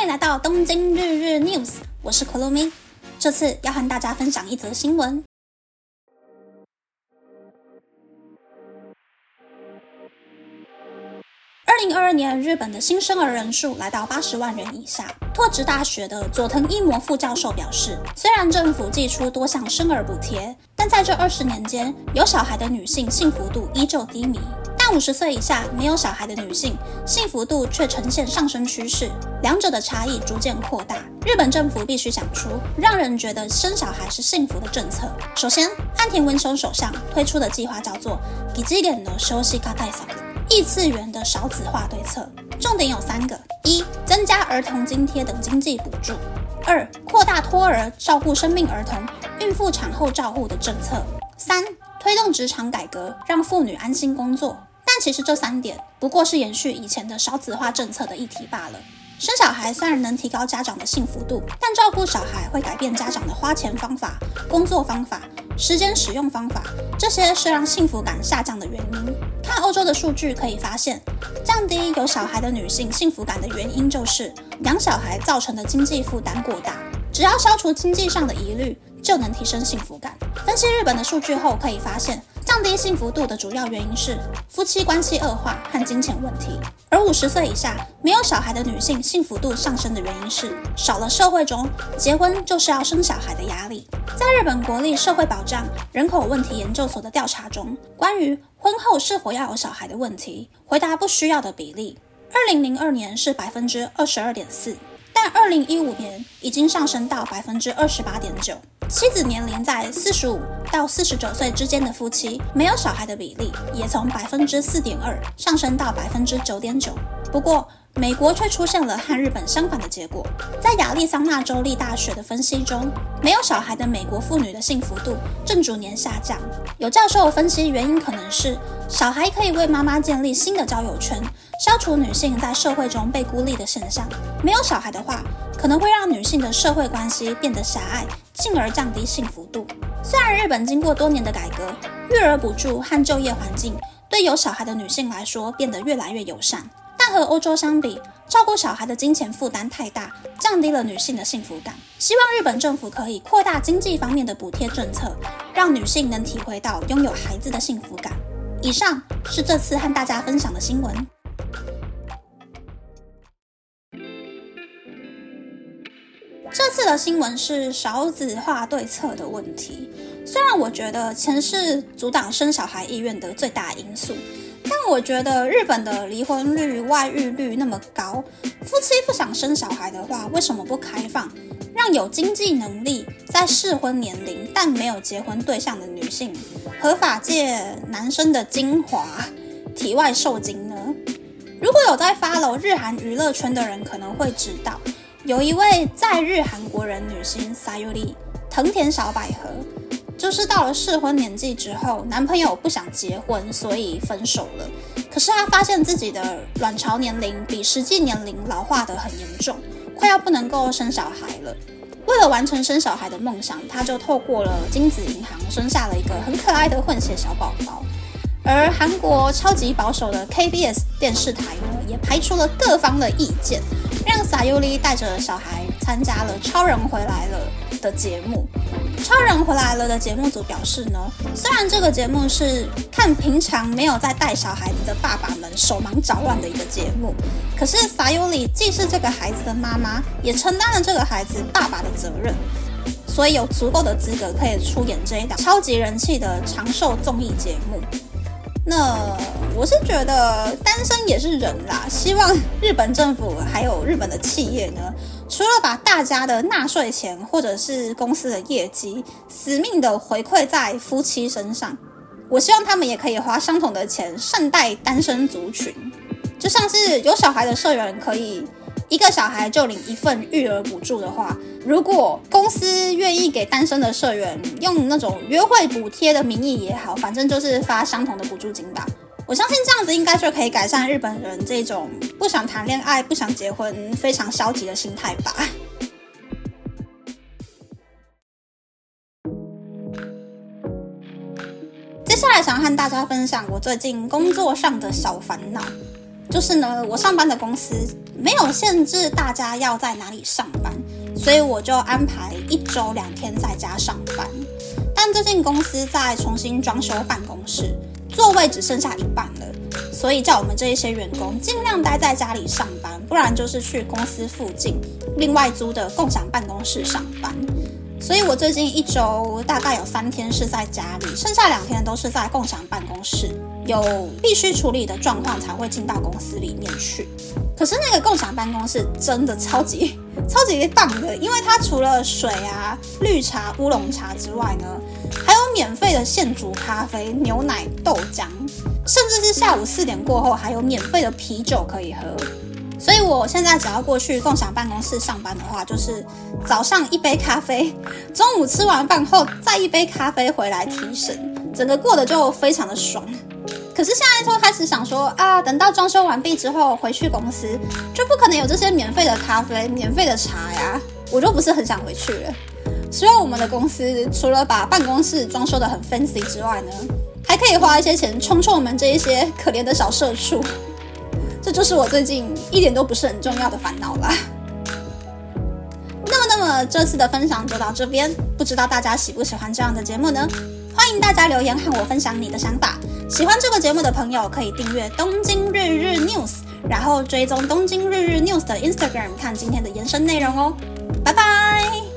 欢迎来到东京日日 News，我是 k u l u m i。这次要和大家分享一则新闻。二零二二年，日本的新生儿人数来到八十万人以下。拓殖大学的佐藤一模副教授表示，虽然政府寄出多项生儿补贴，但在这二十年间，有小孩的女性幸福度依旧低迷。但五十岁以下没有小孩的女性，幸福度却呈现上升趋势，两者的差异逐渐扩大。日本政府必须想出让人觉得生小孩是幸福的政策。首先，岸田文雄首相推出的计划叫做“异次元的少子化対策”，异次元的少子化对策，重点有三个：一、增加儿童津贴等经济补助；二、扩大托儿照顾生病儿童、孕妇产后照护的政策；三、推动职场改革，让妇女安心工作。但其实这三点不过是延续以前的少子化政策的议题罢了。生小孩虽然能提高家长的幸福度，但照顾小孩会改变家长的花钱方法、工作方法、时间使用方法，这些是让幸福感下降的原因。看欧洲的数据可以发现，降低有小孩的女性幸福感的原因就是养小孩造成的经济负担过大。只要消除经济上的疑虑，就能提升幸福感。分析日本的数据后可以发现。降低幸福度的主要原因是夫妻关系恶化和金钱问题，而五十岁以下没有小孩的女性幸福度上升的原因是少了社会中结婚就是要生小孩的压力。在日本国立社会保障人口问题研究所的调查中，关于婚后是否要有小孩的问题，回答不需要的比例，二零零二年是百分之二十二点四，但二零一五年已经上升到百分之二十八点九。妻子年龄在四十五到四十九岁之间的夫妻，没有小孩的比例也从百分之四点二上升到百分之九点九。不过，美国却出现了和日本相反的结果。在亚利桑那州立大学的分析中，没有小孩的美国妇女的幸福度正逐年下降。有教授分析，原因可能是小孩可以为妈妈建立新的交友圈，消除女性在社会中被孤立的现象。没有小孩的话，可能会让女性的社会关系变得狭隘。进而降低幸福度。虽然日本经过多年的改革，育儿补助和就业环境对有小孩的女性来说变得越来越友善，和欧洲相比，照顾小孩的金钱负担太大，降低了女性的幸福感。希望日本政府可以扩大经济方面的补贴政策，让女性能体会到拥有孩子的幸福感。以上是这次和大家分享的新闻。这次的新闻是少子化对策的问题。虽然我觉得钱是阻挡生小孩意愿的最大因素，但我觉得日本的离婚率、外遇率那么高，夫妻不想生小孩的话，为什么不开放，让有经济能力在适婚年龄但没有结婚对象的女性合法借男生的精华、体外受精呢？如果有在 follow 日韩娱乐圈的人，可能会知道。有一位在日韩国人女星 Sayuri 藤田小百合，就是到了适婚年纪之后，男朋友不想结婚，所以分手了。可是她发现自己的卵巢年龄比实际年龄老化的很严重，快要不能够生小孩了。为了完成生小孩的梦想，她就透过了精子银行生下了一个很可爱的混血小宝宝。而韩国超级保守的 KBS 电视台呢，也排除了各方的意见。让撒尤利带着小孩参加了《超人回来了》的节目。《超人回来了》的节目组表示呢，虽然这个节目是看平常没有在带小孩子的爸爸们手忙脚乱的一个节目，可是撒尤里既是这个孩子的妈妈，也承担了这个孩子爸爸的责任，所以有足够的资格可以出演这一档超级人气的长寿综艺节目。那我是觉得单身也是人啦，希望日本政府还有日本的企业呢，除了把大家的纳税钱或者是公司的业绩死命的回馈在夫妻身上，我希望他们也可以花相同的钱善待单身族群，就像是有小孩的社员可以。一个小孩就领一份育儿补助的话，如果公司愿意给单身的社员用那种约会补贴的名义也好，反正就是发相同的补助金吧。我相信这样子应该就可以改善日本人这种不想谈恋爱、不想结婚、非常消极的心态吧。接下来想和大家分享我最近工作上的小烦恼。就是呢，我上班的公司没有限制大家要在哪里上班，所以我就安排一周两天在家上班。最近公司在重新装修办公室，座位只剩下一半了，所以叫我们这一些员工尽量待在家里上班，不然就是去公司附近另外租的共享办公室上班。所以我最近一周大概有三天是在家里，剩下两天都是在共享办公室，有必须处理的状况才会进到公司里面去。可是那个共享办公室真的超级超级棒的，因为它除了水啊、绿茶、乌龙茶之外呢，还有免费的现煮咖啡、牛奶、豆浆，甚至是下午四点过后还有免费的啤酒可以喝。所以我现在只要过去共享办公室上班的话，就是早上一杯咖啡，中午吃完饭后再一杯咖啡回来提神，整个过得就非常的爽。可是现在就开始想说啊，等到装修完毕之后回去公司，就不可能有这些免费的咖啡、免费的茶呀，我就不是很想回去了。希望我们的公司除了把办公室装修的很 fancy 之外呢，还可以花一些钱冲冲我们这一些可怜的小社畜。这就是我最近一点都不是很重要的烦恼了。那么，那么这次的分享就到这边，不知道大家喜不喜欢这样的节目呢？欢迎大家留言和我分享你的想法。喜欢这个节目的朋友可以订阅东京日日 news，然后追踪东京日日 news 的 Instagram 看今天的延伸内容哦。拜拜。